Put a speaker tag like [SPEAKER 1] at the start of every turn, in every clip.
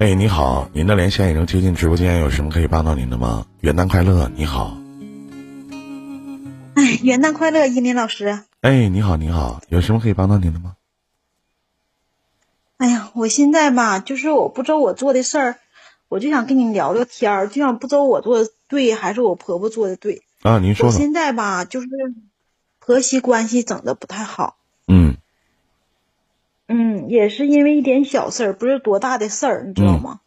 [SPEAKER 1] 哎，你好，您的连线已经接进直播间，有什么可以帮到您的吗？元旦快乐，你好。
[SPEAKER 2] 哎，元旦快乐，依林老师。
[SPEAKER 1] 哎，你好，你好，有什么可以帮到您的吗？
[SPEAKER 2] 哎呀，我现在吧，就是我不知道我做的事儿，我就想跟你聊聊天儿，就想不知道我做的对还是我婆婆做的对。
[SPEAKER 1] 啊，您说
[SPEAKER 2] 现在吧，就是婆媳关系整的不太好。
[SPEAKER 1] 嗯。
[SPEAKER 2] 嗯，也是因为一点小事儿，不是多大的事儿，你知道吗？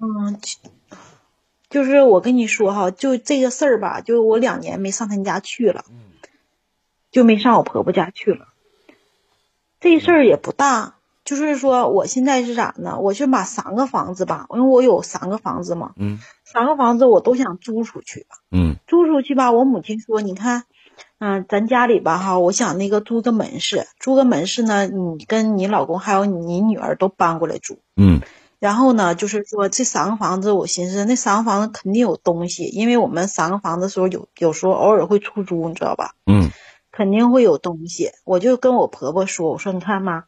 [SPEAKER 2] 嗯，就是我跟你说哈，就这个事儿吧，就我两年没上他家去了，就没上我婆婆家去了。这事儿也不大，就是说我现在是咋呢？我就把三个房子吧，因为我有三个房子嘛，
[SPEAKER 1] 嗯，
[SPEAKER 2] 三个房子我都想租出去，
[SPEAKER 1] 嗯，
[SPEAKER 2] 租出去吧。我母亲说，你看。嗯，咱家里吧哈，我想那个租个门市，租个门市呢，你跟你老公还有你女儿都搬过来住。
[SPEAKER 1] 嗯，
[SPEAKER 2] 然后呢，就是说这三个房子，我寻思那三个房子肯定有东西，因为我们三个房子时候有有时候偶尔会出租，你知道吧？
[SPEAKER 1] 嗯，
[SPEAKER 2] 肯定会有东西。我就跟我婆婆说，我说你看妈，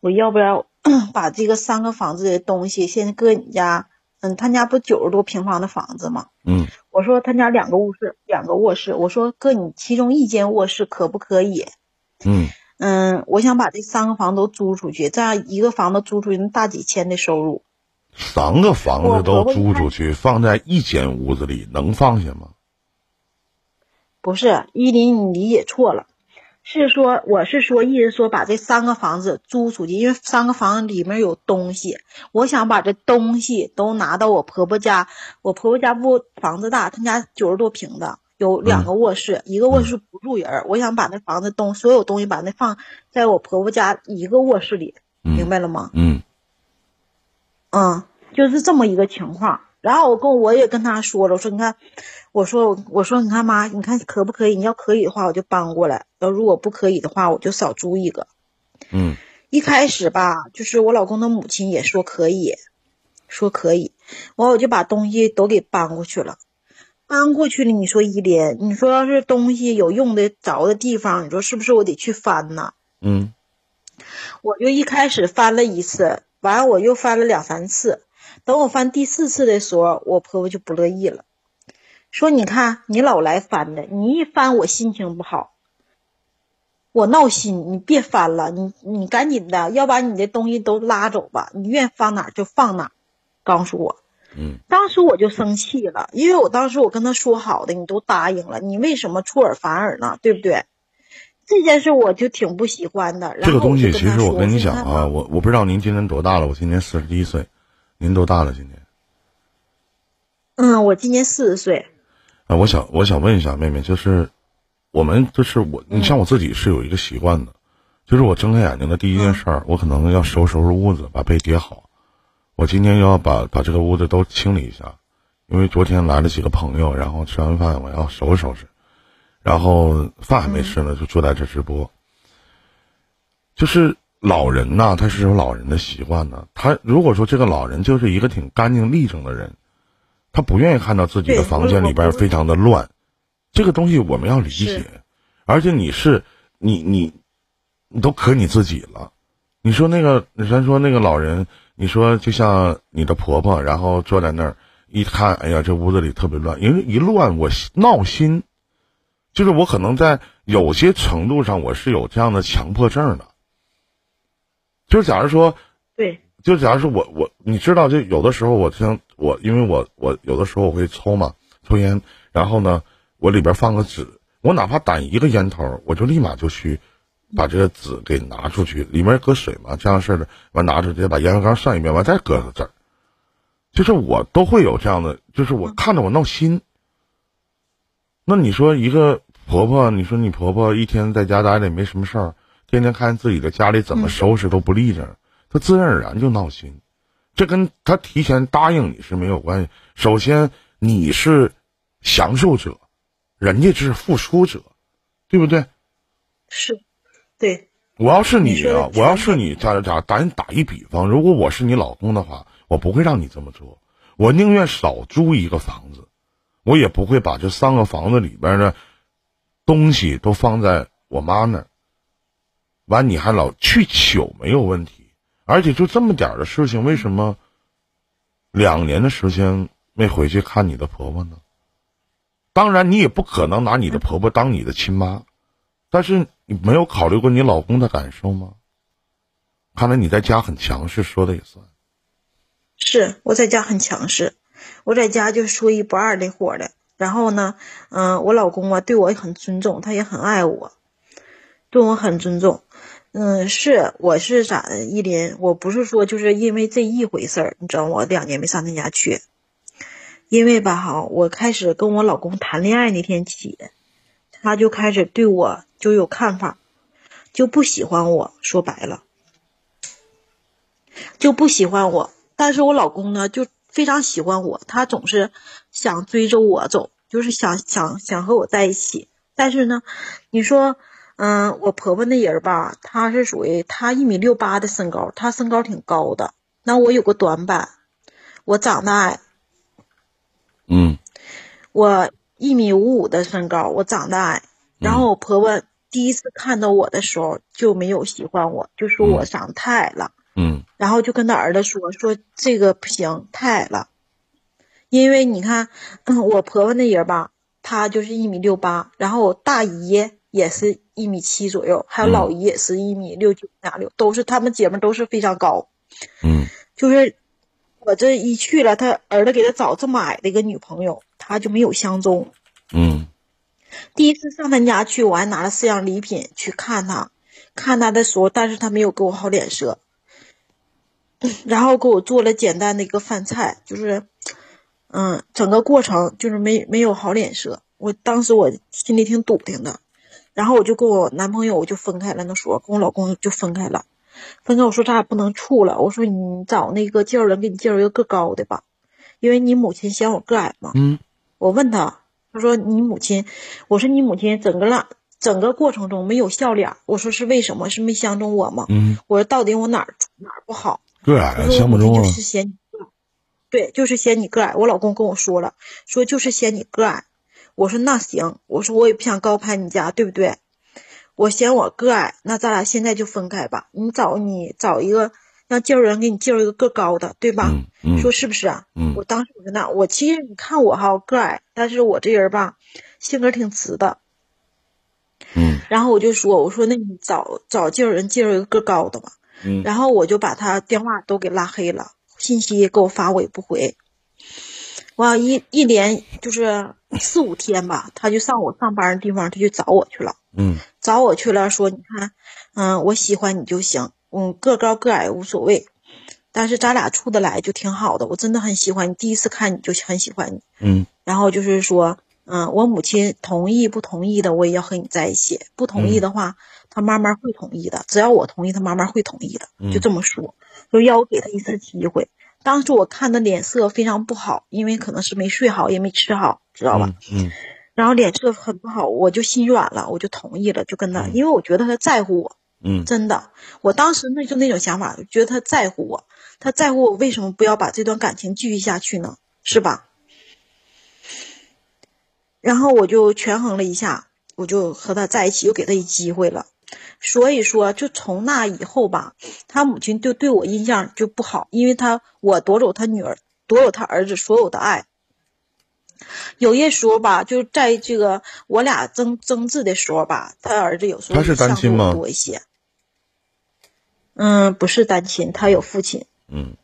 [SPEAKER 2] 我要不要 把这个三个房子的东西先搁你家？嗯，他家不九十多平方的房子吗？
[SPEAKER 1] 嗯，
[SPEAKER 2] 我说他家两个卧室，两个卧室，我说哥你其中一间卧室可不可以？
[SPEAKER 1] 嗯
[SPEAKER 2] 嗯，我想把这三个房都租出去，这样一个房子租出去能大几千的收入。
[SPEAKER 1] 三个房子都租出去，放在一间屋子里能放下吗？
[SPEAKER 2] 不是，依林，你理解错了。是说，我是说，意思说把这三个房子租出去，因为三个房子里面有东西，我想把这东西都拿到我婆婆家。我婆婆家不房子大，她家九十多平的，有两个卧室，一个卧室不住人。我想把那房子东所有东西把那放在我婆婆家一个卧室里，明白了吗？
[SPEAKER 1] 嗯，
[SPEAKER 2] 嗯，就是这么一个情况。然后我跟我也跟他说了，我说你看。我说我说你看妈，你看可不可以？你要可以的话，我就搬过来；要如果不可以的话，我就少租一个。
[SPEAKER 1] 嗯，
[SPEAKER 2] 一开始吧，就是我老公的母亲也说可以，说可以，完我就把东西都给搬过去了。搬过去了，你说依莲，你说要是东西有用的着的地方，你说是不是我得去翻呢？
[SPEAKER 1] 嗯，
[SPEAKER 2] 我就一开始翻了一次，完了我又翻了两三次，等我翻第四次的时候，我婆婆就不乐意了。说你看你老来翻的，你一翻我心情不好，我闹心。你别翻了，你你赶紧的，要把你的东西都拉走吧。你愿放哪就放哪，告诉我。
[SPEAKER 1] 嗯。
[SPEAKER 2] 当时我就生气了，因为我当时我跟他说好的，你都答应了，你为什么出尔反尔呢？对不对？这件事我就挺不喜欢的。
[SPEAKER 1] 这个东西其实我跟你讲啊，我我不知道您今年多大了，我今年四十一岁，您多大了今年？
[SPEAKER 2] 嗯，我今年四十岁。
[SPEAKER 1] 啊，我想我想问一下妹妹，就是我们就是我，你像我自己是有一个习惯的，就是我睁开眼睛的第一件事儿，我可能要收拾收拾屋子，把被叠好。我今天要把把这个屋子都清理一下，因为昨天来了几个朋友，然后吃完饭我要收拾收拾，然后饭还没吃呢，就坐在这直播。就是老人呐，他是有老人的习惯的，他如果说这个老人就是一个挺干净利整的人。他不愿意看到自己的房间里边非常的乱，这个东西我们要理解。而且你是你你你都可你自己了。你说那个，咱说那个老人，你说就像你的婆婆，然后坐在那儿一看，哎呀，这屋子里特别乱，因为一乱我闹心。就是我可能在有些程度上我是有这样的强迫症的。就是假如说，
[SPEAKER 2] 对，
[SPEAKER 1] 就假如说我我你知道，就有的时候我像。我因为我我有的时候我会抽嘛，抽烟，然后呢，我里边放个纸，我哪怕掸一个烟头，我就立马就去把这个纸给拿出去，里面搁水嘛，这样式的，完拿出去把烟灰缸上一遍，完再搁个这儿，就是我都会有这样的，就是我看着我闹心。那你说一个婆婆，你说你婆婆一天在家待着也没什么事儿，天天看自己的家里怎么收拾都不利整，他自然而然就闹心。这跟他提前答应你是没有关系。首先，你是享受者，人家是付出者，对不对？
[SPEAKER 2] 是，对。
[SPEAKER 1] 我要是你啊，我要是你，咋咋咱打一比方，如果我是你老公的话，我不会让你这么做。我宁愿少租一个房子，我也不会把这三个房子里边的东西都放在我妈那儿。完，你还老去求没有问题。而且就这么点儿的事情，为什么两年的时间没回去看你的婆婆呢？当然，你也不可能拿你的婆婆当你的亲妈，但是你没有考虑过你老公的感受吗？看来你在家很强势，说的也算。
[SPEAKER 2] 是我在家很强势，我在家就说一不二那伙的。然后呢，嗯，我老公啊对我很尊重，他也很爱我，对我很尊重。嗯，是我是咋的？依林，我不是说就是因为这一回事儿，你知道我两年没上他家去，因为吧哈，我开始跟我老公谈恋爱那天起，他就开始对我就有看法，就不喜欢我，说白了，就不喜欢我。但是我老公呢，就非常喜欢我，他总是想追着我走，就是想想想和我在一起。但是呢，你说。嗯，我婆婆那人吧，她是属于她一米六八的身高，她身高挺高的。那我有个短板，我长得矮。
[SPEAKER 1] 嗯，
[SPEAKER 2] 我一米五五的身高，我长得矮。然后我婆婆第一次看到我的时候就没有喜欢我，就说我长得太矮了。
[SPEAKER 1] 嗯，
[SPEAKER 2] 然后就跟他儿子说说这个不行，太矮了。因为你看，我婆婆那人吧，她就是一米六八，然后我大姨。也是一米七左右，还有老姨也是一米六九俩六，都是他们姐妹都是非常高。
[SPEAKER 1] 嗯，
[SPEAKER 2] 就是我这一去了，他儿子给他找这么矮的一个女朋友，他就没有相中。
[SPEAKER 1] 嗯，
[SPEAKER 2] 第一次上他家去，我还拿了四样礼品去看他，看他的时候，但是他没有给我好脸色，然后给我做了简单的一个饭菜，就是，嗯，整个过程就是没没有好脸色，我当时我心里挺笃定的。然后我就跟我男朋友我就分开了，那时候跟我老公就分开了，分开我说咱俩不能处了，我说你找那个介绍人给你介绍一个个高的吧，因为你母亲嫌我个矮嘛。
[SPEAKER 1] 嗯。
[SPEAKER 2] 我问他，他说你母亲，我说你母亲整个那整个过程中没有笑脸，我说是为什么？是没相中我吗？
[SPEAKER 1] 嗯。
[SPEAKER 2] 我说到底我哪儿哪儿不好？
[SPEAKER 1] 个矮相不中啊。
[SPEAKER 2] 就是嫌你对，就是嫌你个矮。我老公跟我说了，说就是嫌你个矮。我说那行，我说我也不想高攀你家，对不对？我嫌我个矮，那咱俩现在就分开吧。你找你找一个让介绍人给你介绍一个个高的，对吧？说是不是啊？我当时我说那我其实你看我哈个矮，但是我这人吧性格挺直的。
[SPEAKER 1] 嗯。
[SPEAKER 2] 然后我就说我说那你找找介绍人介绍一个个高的吧。
[SPEAKER 1] 嗯。
[SPEAKER 2] 然后我就把他电话都给拉黑了，信息给我发我也不回。我一一连就是四五天吧，他就上我上班的地方，他就找我去了。
[SPEAKER 1] 嗯，
[SPEAKER 2] 找我去了，说你看，嗯，我喜欢你就行，嗯，个高个矮无所谓，但是咱俩处得来就挺好的。我真的很喜欢你，第一次看你就很喜欢你。
[SPEAKER 1] 嗯，
[SPEAKER 2] 然后就是说，嗯，我母亲同意不同意的，我也要和你在一起。不同意的话，他慢慢会同意的。只要我同意，他慢慢会同意的。就这么说，就要我给他一次机会。当时我看的脸色非常不好，因为可能是没睡好，也没吃好，知道吧？
[SPEAKER 1] 嗯。
[SPEAKER 2] 然后脸色很不好，我就心软了，我就同意了，就跟他，因为我觉得他在乎我。
[SPEAKER 1] 嗯。
[SPEAKER 2] 真的，我当时那就那种想法，觉得他在乎我，他在乎我，为什么不要把这段感情继续下去呢？是吧？然后我就权衡了一下，我就和他在一起，又给他一机会了。所以说，就从那以后吧，他母亲就对我印象就不好，因为他我夺走他女儿，夺走他儿子所有的爱。有些时候吧，就在这个我俩争争执的时候吧，他儿子有时候
[SPEAKER 1] 他是单亲吗？
[SPEAKER 2] 多一些。嗯，不是单亲，他有父亲。
[SPEAKER 1] 嗯。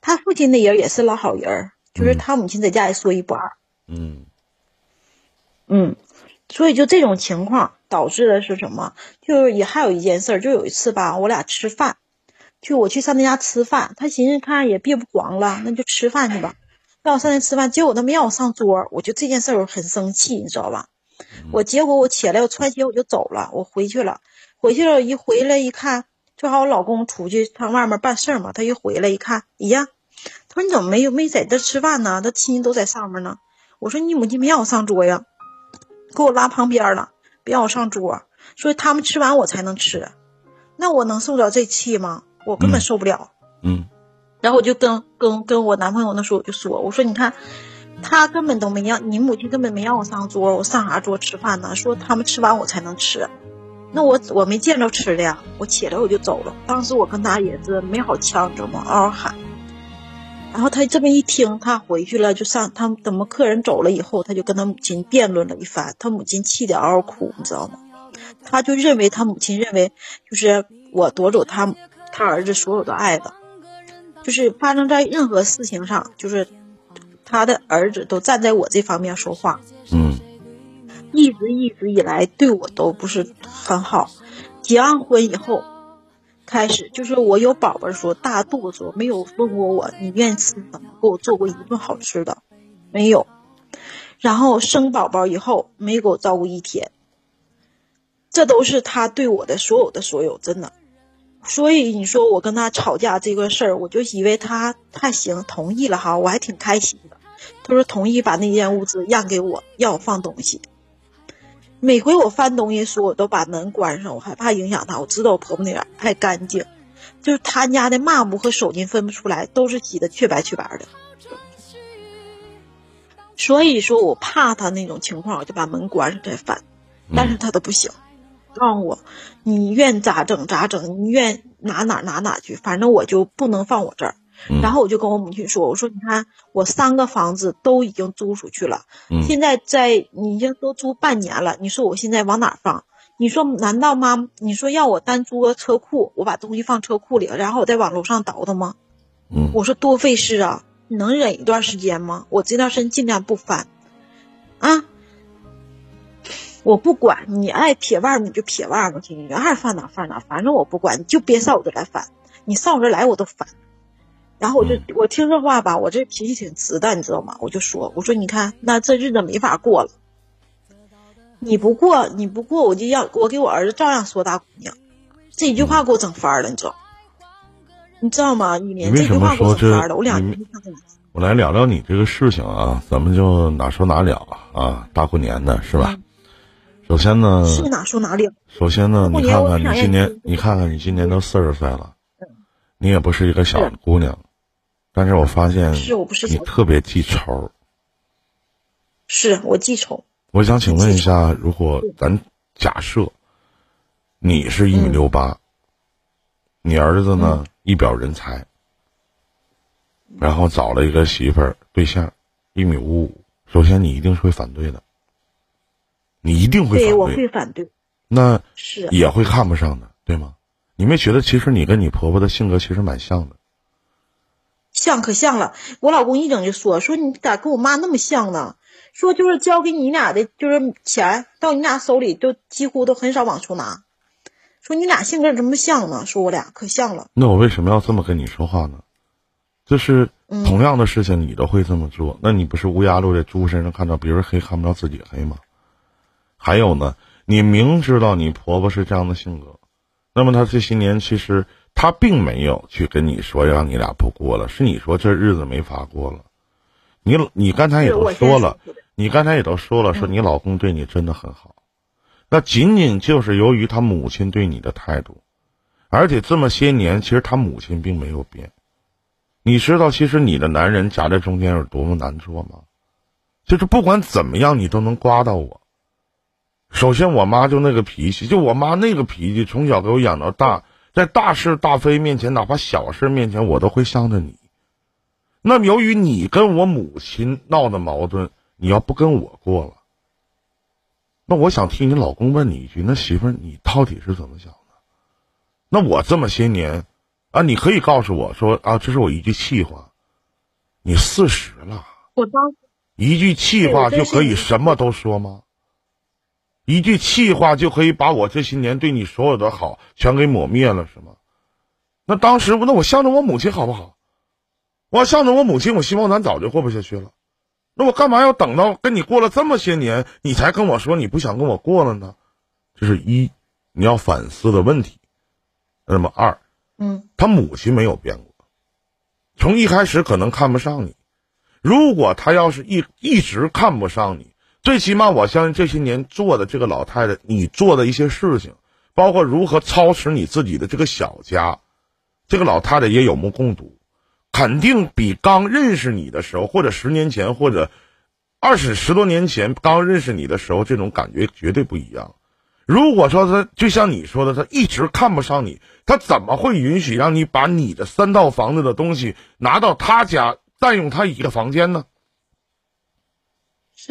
[SPEAKER 2] 他父亲那人也是老好人，就是他母亲在家也说一不二。
[SPEAKER 1] 嗯。
[SPEAKER 2] 嗯，所以就这种情况。导致的是什么？就是也还有一件事，就有一次吧，我俩吃饭，就我去上他家吃饭，他寻思看也别不黄了，那就吃饭去吧，让我上那吃饭，结果他没让我上桌，我就这件事我很生气，你知道吧？我结果我起来，我穿鞋我就走了，我回去了，回去了，一回来一看，正好我老公出去上外面办事嘛，他一回来一看，哎呀，他说你怎么没有没在这吃饭呢？他亲戚都在上面呢。我说你母亲没让我上桌呀，给我拉旁边了。别让我上桌，所以他们吃完我才能吃，那我能受得了这气吗？我根本受不了。
[SPEAKER 1] 嗯，
[SPEAKER 2] 然后我就跟跟跟我男朋友那时候我就说，我说你看，他根本都没让你母亲根本没让我上桌，我上啥桌吃饭呢？说他们吃完我才能吃，那我我没见着吃的呀，我起来我就走了。当时我跟他也是没好呛，知道吗？嗷嗷喊。然后他这么一听，他回去了，就上他等么客人走了以后，他就跟他母亲辩论了一番，他母亲气得嗷嗷哭，你知道吗？他就认为他母亲认为就是我夺走他他儿子所有的爱了，就是发生在任何事情上，就是他的儿子都站在我这方面说话，
[SPEAKER 1] 嗯
[SPEAKER 2] 一直一直以来对我都不是很好。结完婚以后，开始就是我有宝宝的时候，大肚子没有问过我你愿意吃什么，给我做过一顿好吃的，没有。然后生宝宝以后没给我照顾一天，这都是他对我的所有的所有，真的。所以你说我跟他吵架这个事儿，我就以为他还行，同意了哈，我还挺开心的。他说同意把那间屋子让给我，让我放东西。每回我翻东西时，我都把门关上，我害怕影响他。我知道我婆婆那边爱干净，就是他家的抹布和手巾分不出来，都是洗的雀白雀白的。所以说我怕他那种情况，我就把门关上再翻，但是他都不行，告诉我你愿咋整咋整，你愿拿哪拿哪去，反正我就不能放我这儿。
[SPEAKER 1] 嗯
[SPEAKER 2] 然后我就跟我母亲说：“我说你看，我三个房子都已经租出去了，
[SPEAKER 1] 嗯
[SPEAKER 2] 现在在你已经都租半年了，你说我现在往哪放？你说难道妈，你说要我单租个车库，我把东西放车库里，然后我再往楼上倒腾吗？
[SPEAKER 1] 嗯
[SPEAKER 2] 我说多费事啊！你能忍一段时间吗？我这段时间尽量不翻，啊，我不管你爱撇外面你就撇外面去，你爱放哪放哪，反正我不管，你就别上我这来翻，你上我这来我都翻。然后我就
[SPEAKER 1] 嗯
[SPEAKER 2] 我听这话吧，我这脾气挺直的，你知道吗？我就说，我说你看，那这日子没法过了。你不过，你不过，我就要我给我儿子照样说大姑娘，这一句话给我整翻了，你知道？你知道吗？
[SPEAKER 1] 你为什么
[SPEAKER 2] 这句话给我翻了，我两
[SPEAKER 1] 你
[SPEAKER 2] 天没看
[SPEAKER 1] 我来聊聊你这个事情啊，咱们就哪说哪了啊，大过年的是吧？首先呢，
[SPEAKER 2] 是哪说哪里？
[SPEAKER 1] 首先呢，你看看你今年
[SPEAKER 2] 你，
[SPEAKER 1] 看看你今年都四十岁了，你也不是一个小姑娘，但是我发现
[SPEAKER 2] 是我不是
[SPEAKER 1] 你特别记仇。
[SPEAKER 2] 是我记仇，
[SPEAKER 1] 我想请问一下，如果咱假设你是一米
[SPEAKER 2] 嗯
[SPEAKER 1] 六八，你儿子呢一表人才，然后找了一个媳妇儿对象一米五五，首先你一定是会反对的，你一定会
[SPEAKER 2] 对我
[SPEAKER 1] 反对，
[SPEAKER 2] 会反对，
[SPEAKER 1] 那
[SPEAKER 2] 是
[SPEAKER 1] 也会看不上的，对吗？你没觉得其实你跟你婆婆的性格其实蛮像的？
[SPEAKER 2] 像可像了。我老公一整就说说你咋跟我妈那么像呢？说就是交给你俩的，就是钱到你俩手里都几乎都很少往出拿。说你俩性格怎么像呢？说我俩可像了。
[SPEAKER 1] 那我为什么要这么跟你说话呢？就是
[SPEAKER 2] 嗯
[SPEAKER 1] 同样的事情你都会这么做，那你不是乌鸦落在猪身上看到别人黑看不着自己黑吗？还有呢，你明知道你婆婆是这样的性格，那么她这些年其实她并没有去跟你说让你俩不过了，是你说这日子没法过了。你你刚才也都说了，你刚才也都说了，说你老公对你真的很好，那仅仅就是由于他母亲对你的态度，而且这么些年，其实他母亲并没有变。你知道，其实你的男人夹在中间有多么难做吗？就是不管怎么样，你都能刮到我。首先，我妈就那个脾气，就我妈那个脾气，从小给我养到大，在大是大非面前，哪怕小事面前，我都会向着你。那么，由于你跟我母亲闹的矛盾，你要不跟我过了，那我想替你老公问你一句：那媳妇儿，你到底是怎么想的？那我这么些年，啊，你可以告诉我说啊，这是我一句气话。你四十了，
[SPEAKER 2] 我当
[SPEAKER 1] 一句气话就可以什么都说吗？一句气话就可以把我这些年对你所有的好全给抹灭了，是吗？那当时那我向着我母亲好不好？我要向着我母亲，我希望咱早就过不下去了。那我干嘛要等到跟你过了这么些年，你才跟我说你不想跟我过了呢？这是一你要反思的问题。那么二，
[SPEAKER 2] 嗯
[SPEAKER 1] 他母亲没有变过，从一开始可能看不上你。如果他要是一一直看不上你，最起码我相信这些年做的这个老太太，你做的一些事情，包括如何操持你自己的这个小家，这个老太太也有目共睹，肯定比刚认识你的时候，或者十年前，或者二十十多年前刚认识你的时候，这种感觉绝对不一样。如果说他就像你说的，他一直看不上你，他怎么会允许让你把你的三套房子的东西拿到他家占用他一个房间呢？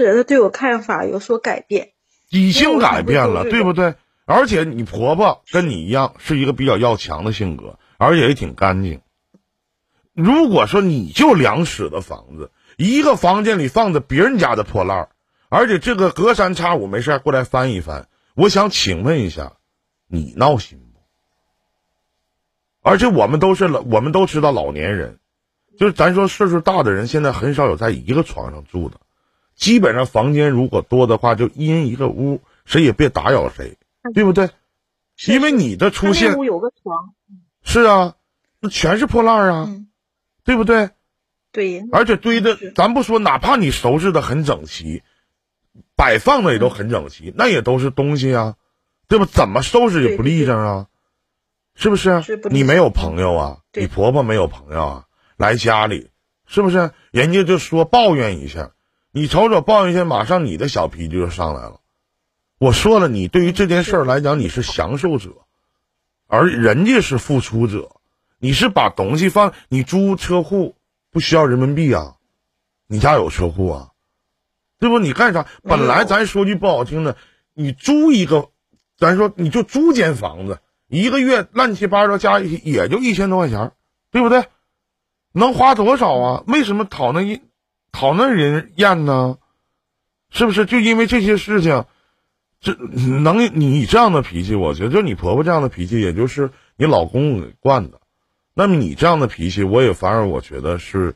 [SPEAKER 2] 是他对我看法有所改变，
[SPEAKER 1] 已经改变了，对不对？而且你婆婆跟你一样，是一个比较要强的性格，而且也挺干净。如果说你就两室的房子，一个房间里放着别人家的破烂儿，而且这个隔三差五没事儿过来翻一翻，我想请问一下，你闹心不？而且我们都是老，我们都知道老年人，就是咱说岁数大的人，现在很少有在一个床上住的，基本上房间如果多的话，就一人一个屋，谁也别打扰谁，对不对？因为你的出现
[SPEAKER 2] 屋有个床，
[SPEAKER 1] 是啊，那全是破烂啊，
[SPEAKER 2] 嗯，
[SPEAKER 1] 对不对？
[SPEAKER 2] 对，
[SPEAKER 1] 而且堆的，咱不说，哪怕你收拾的很整齐，摆放的也都很整齐，那也都是东西啊，对吧？怎么收拾也不立正啊，是不是？
[SPEAKER 2] 是不
[SPEAKER 1] 你没有朋友啊，你婆婆没有朋友啊，来家里，是不是？人家就说抱怨一下，你瞅瞅抱怨一下，马上你的小脾气就上来了。我说了，你对于这件事儿来讲，你是享受者，而人家是付出者。你是把东西放，你租车库不需要人民币啊？你家有车库啊？对不？你干啥？本来咱说句不好听的，你租一个，咱说你就租间房子，一个月乱七八糟加一起也就一千多块钱儿，对不对？能花多少啊？为什么讨那一讨那人厌呢？是不是就因为这些事情？这能你这样的脾气，我觉得就你婆婆这样的脾气，也就是你老公给惯的。那么你这样的脾气，我也反而我觉得是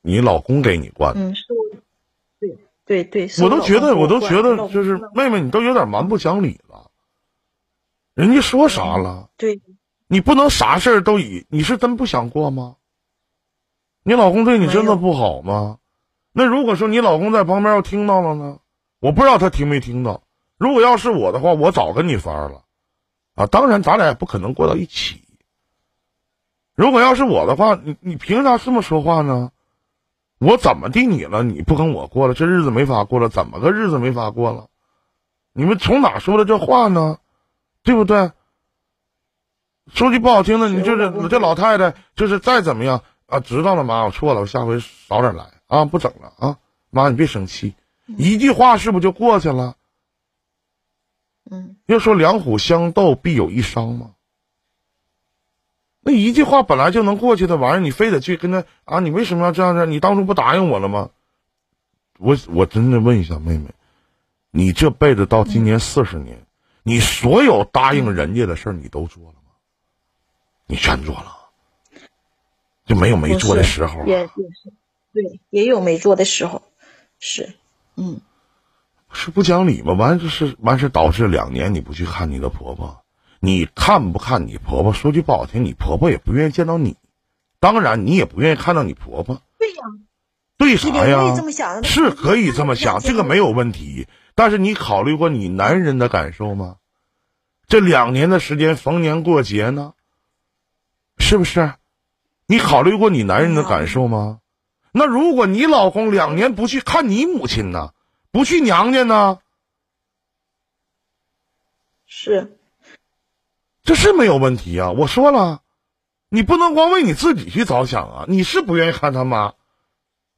[SPEAKER 1] 你老公给你惯的。
[SPEAKER 2] 嗯，是我，对对对，是
[SPEAKER 1] 我都觉得，我都觉得，就是妹妹，你都有点蛮不讲理了。人家说啥了？
[SPEAKER 2] 对，
[SPEAKER 1] 你不能啥事儿都以你是真不想过吗？你老公对你真的不好吗？那如果说你老公在旁边要听到了呢？我不知道他听没听到。如果要是我的话，我早跟你翻了，啊，当然咱俩也不可能过到一起。如果要是我的话，你你凭啥这么说话呢？我怎么地你了？你不跟我过了，这日子没法过了，怎么个日子没法过了？你们从哪说的这话呢？对不对？说句不好听的，你就是
[SPEAKER 2] 是我老公
[SPEAKER 1] 这老太太，就是再怎么样啊，知道了妈，我错了，我下回早点来啊，不整了啊，妈你别生气，一句话是不是就过去了？
[SPEAKER 2] 嗯，
[SPEAKER 1] 要说两虎相斗必有一伤嘛？那一句话本来就能过去的玩意儿，你非得去跟他啊？你为什么要这样子？你当初不答应我了吗？我我真的问一下妹妹，你这辈子到今年四十年，你所有答应人家的事儿你都做了吗？你全做了，就没有没做的时候啊、
[SPEAKER 2] 也也是，对，也有没做的时候，是，嗯，
[SPEAKER 1] 是不讲理吗？完就是完事导致两年你不去看你的婆婆，你看不看你婆婆？说句不好听，你婆婆也不愿意见到你，当然你也不愿意看到你婆婆。
[SPEAKER 2] 对呀，
[SPEAKER 1] 对啥
[SPEAKER 2] 你别
[SPEAKER 1] 呀
[SPEAKER 2] 这么？想，
[SPEAKER 1] 是可以这么想，这个没有问题。但是你考虑过你男人的感受吗？这两年的时间，逢年过节呢，是不是？你考虑过你男人的感受吗？那如果你老公两年不去看你母亲呢，不去娘家呢，
[SPEAKER 2] 是，
[SPEAKER 1] 这是没有问题啊！我说了，你不能光为你自己去着想啊！你是不愿意看他妈，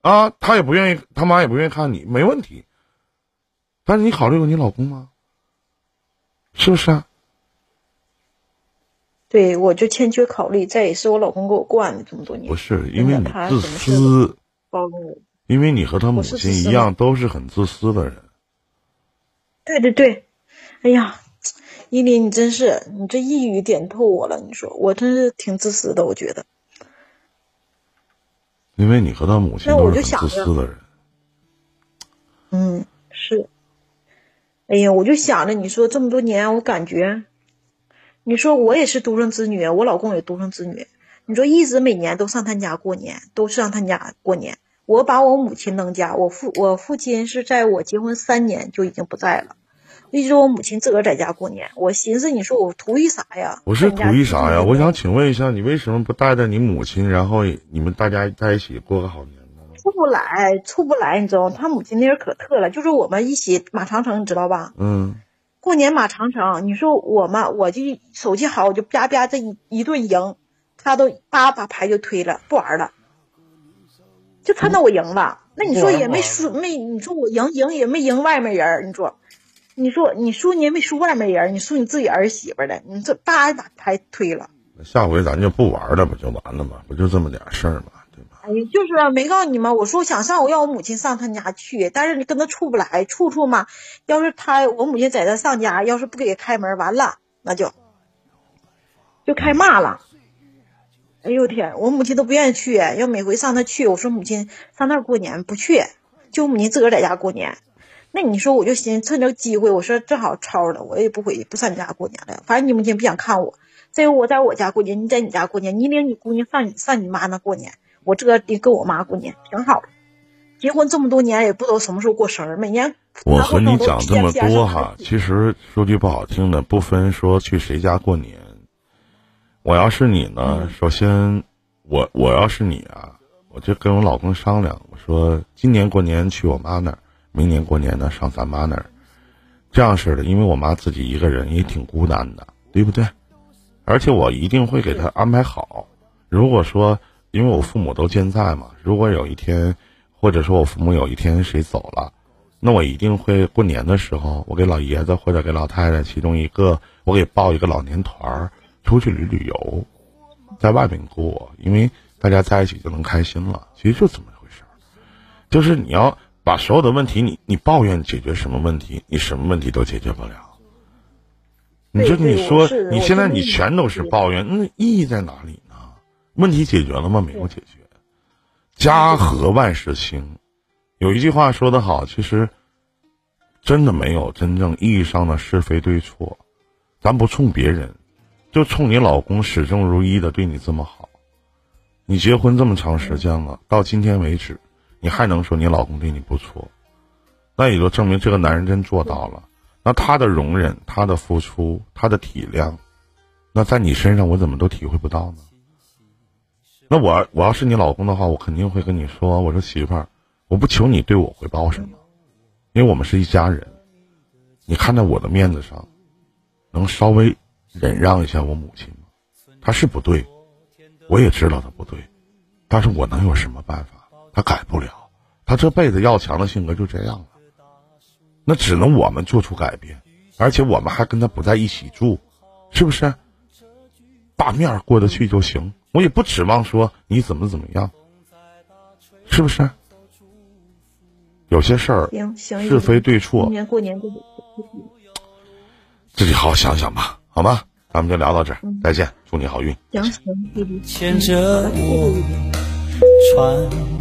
[SPEAKER 1] 啊，他也不愿意，他妈也不愿意看你，没问题。但是你考虑过你老公吗？是不是啊？
[SPEAKER 2] 对我就欠缺考虑，这也是我老公给我惯的这么多年
[SPEAKER 1] 不，是，因为你自私，
[SPEAKER 2] 包容我。
[SPEAKER 1] 因为你和他母亲一样，都是很自私的人。
[SPEAKER 2] 对对对，哎呀，依林，你真是，你这一语点透我了。你说我真是挺自私的，我觉得。
[SPEAKER 1] 因为你和他母亲
[SPEAKER 2] 那我
[SPEAKER 1] 都是很
[SPEAKER 2] 就想着
[SPEAKER 1] 自私的人。
[SPEAKER 2] 嗯，是。哎呀，我就想着你说这么多年，我感觉，你说我也是独生子女，我老公也独生子女。你说一直每年都上他家过年，都上他家过年。我把我母亲扔家，我父我父亲是在我结婚三年就已经不在了，一直我母亲自个儿在家过年。我寻思，你说我图一啥呀？
[SPEAKER 1] 我是图一啥呀？我想
[SPEAKER 2] 请。
[SPEAKER 1] 请问一下，你为什么不带着你母亲，然后你们大家在一起过个好年呢？
[SPEAKER 2] 处不来，出不来，你知道吗？他母亲那人可特了，就是我们一起马长城，你知道吧？
[SPEAKER 1] 嗯，
[SPEAKER 2] 过年马长城，你说我嘛，我就手气好，我就啪啪这一一顿赢，他都叭把牌就推了，不玩了，就看到我赢了。那你说也没输，没你说我赢赢也没赢外面人，你说，你说你输你也没输外面人，你输你自己儿媳妇的，你这叭把牌推了。
[SPEAKER 1] 下回咱就不玩了，不就完了吗？不就这么点事儿吗？对吧？
[SPEAKER 2] 哎呀，就是没告诉你吗？我说想上，我要我母亲上他家去，但是你跟他处不来，处处嘛。要是他我母亲在他上家，要是不给开门，完了那就就开骂了。哎呦天，我母亲都不愿意去，要每回上那去，我说母亲上那儿过年不去，就我母亲自个儿在家过年。那你说我就寻思趁这个机会，我说正好超了，我也不回不上你家过年了。反正你母亲不想看我。这回我在我家过年，你在你家过年，你领你姑娘上你上你妈那过年，我这个得跟我妈过年，挺好的。结婚这么多年，也不知道什么时候过生日，每年。
[SPEAKER 1] 我和你讲这么多哈，其实说句不好听的，不分说去谁家过年。我要是你呢，首先，我我要是你啊，我就跟我老公商量，我说今年过年去我妈那儿，明年过年呢上咱妈那儿，这样式的，因为我妈自己一个人也挺孤单的，对不对？而且我一定会给她安排好。如果说，因为我父母都健在嘛，如果有一天，或者说我父母有一天谁走了，那我一定会过年的时候，我给老爷子或者给老太太其中一个，我给报一个老年团儿出去旅旅游，在外面过，因为大家在一起就能开心了。其实就这么回事儿，就是你要把所有的问题，你你抱怨解决什么问题，你什么问题都解决不了。你就你说，你现在你全都是抱怨，那意义在哪里呢？问题解决了吗？没有解决。家和万事兴，有一句话说得好，其实真的没有真正意义上的是非对错。咱不冲别人，就冲你老公始终如一的对你这么好。你结婚这么长时间了，到今天为止，你还能说你老公对你不错？那也就证明这个男人真做到了。那他的容忍，他的付出，他的体谅，那在你身上我怎么都体会不到呢？那我我要是你老公的话，我肯定会跟你说，我说媳妇儿，我不求你对我回报什么，因为我们是一家人，你看在我的面子上，能稍微忍让一下我母亲吗？她是不对，我也知道她不对，但是我能有什么办法？她改不了，她这辈子要强的性格就这样了。那只能我们做出改变，而且我们还跟她不在一起住，是不是？大面过得去就行，我也不指望说你怎么怎么样，是不是？有些事儿，是非对错，
[SPEAKER 2] 今年过年
[SPEAKER 1] 自己好好想想吧，好吗？咱们就聊到这儿，再见，祝你好运。
[SPEAKER 2] 行行，弟弟。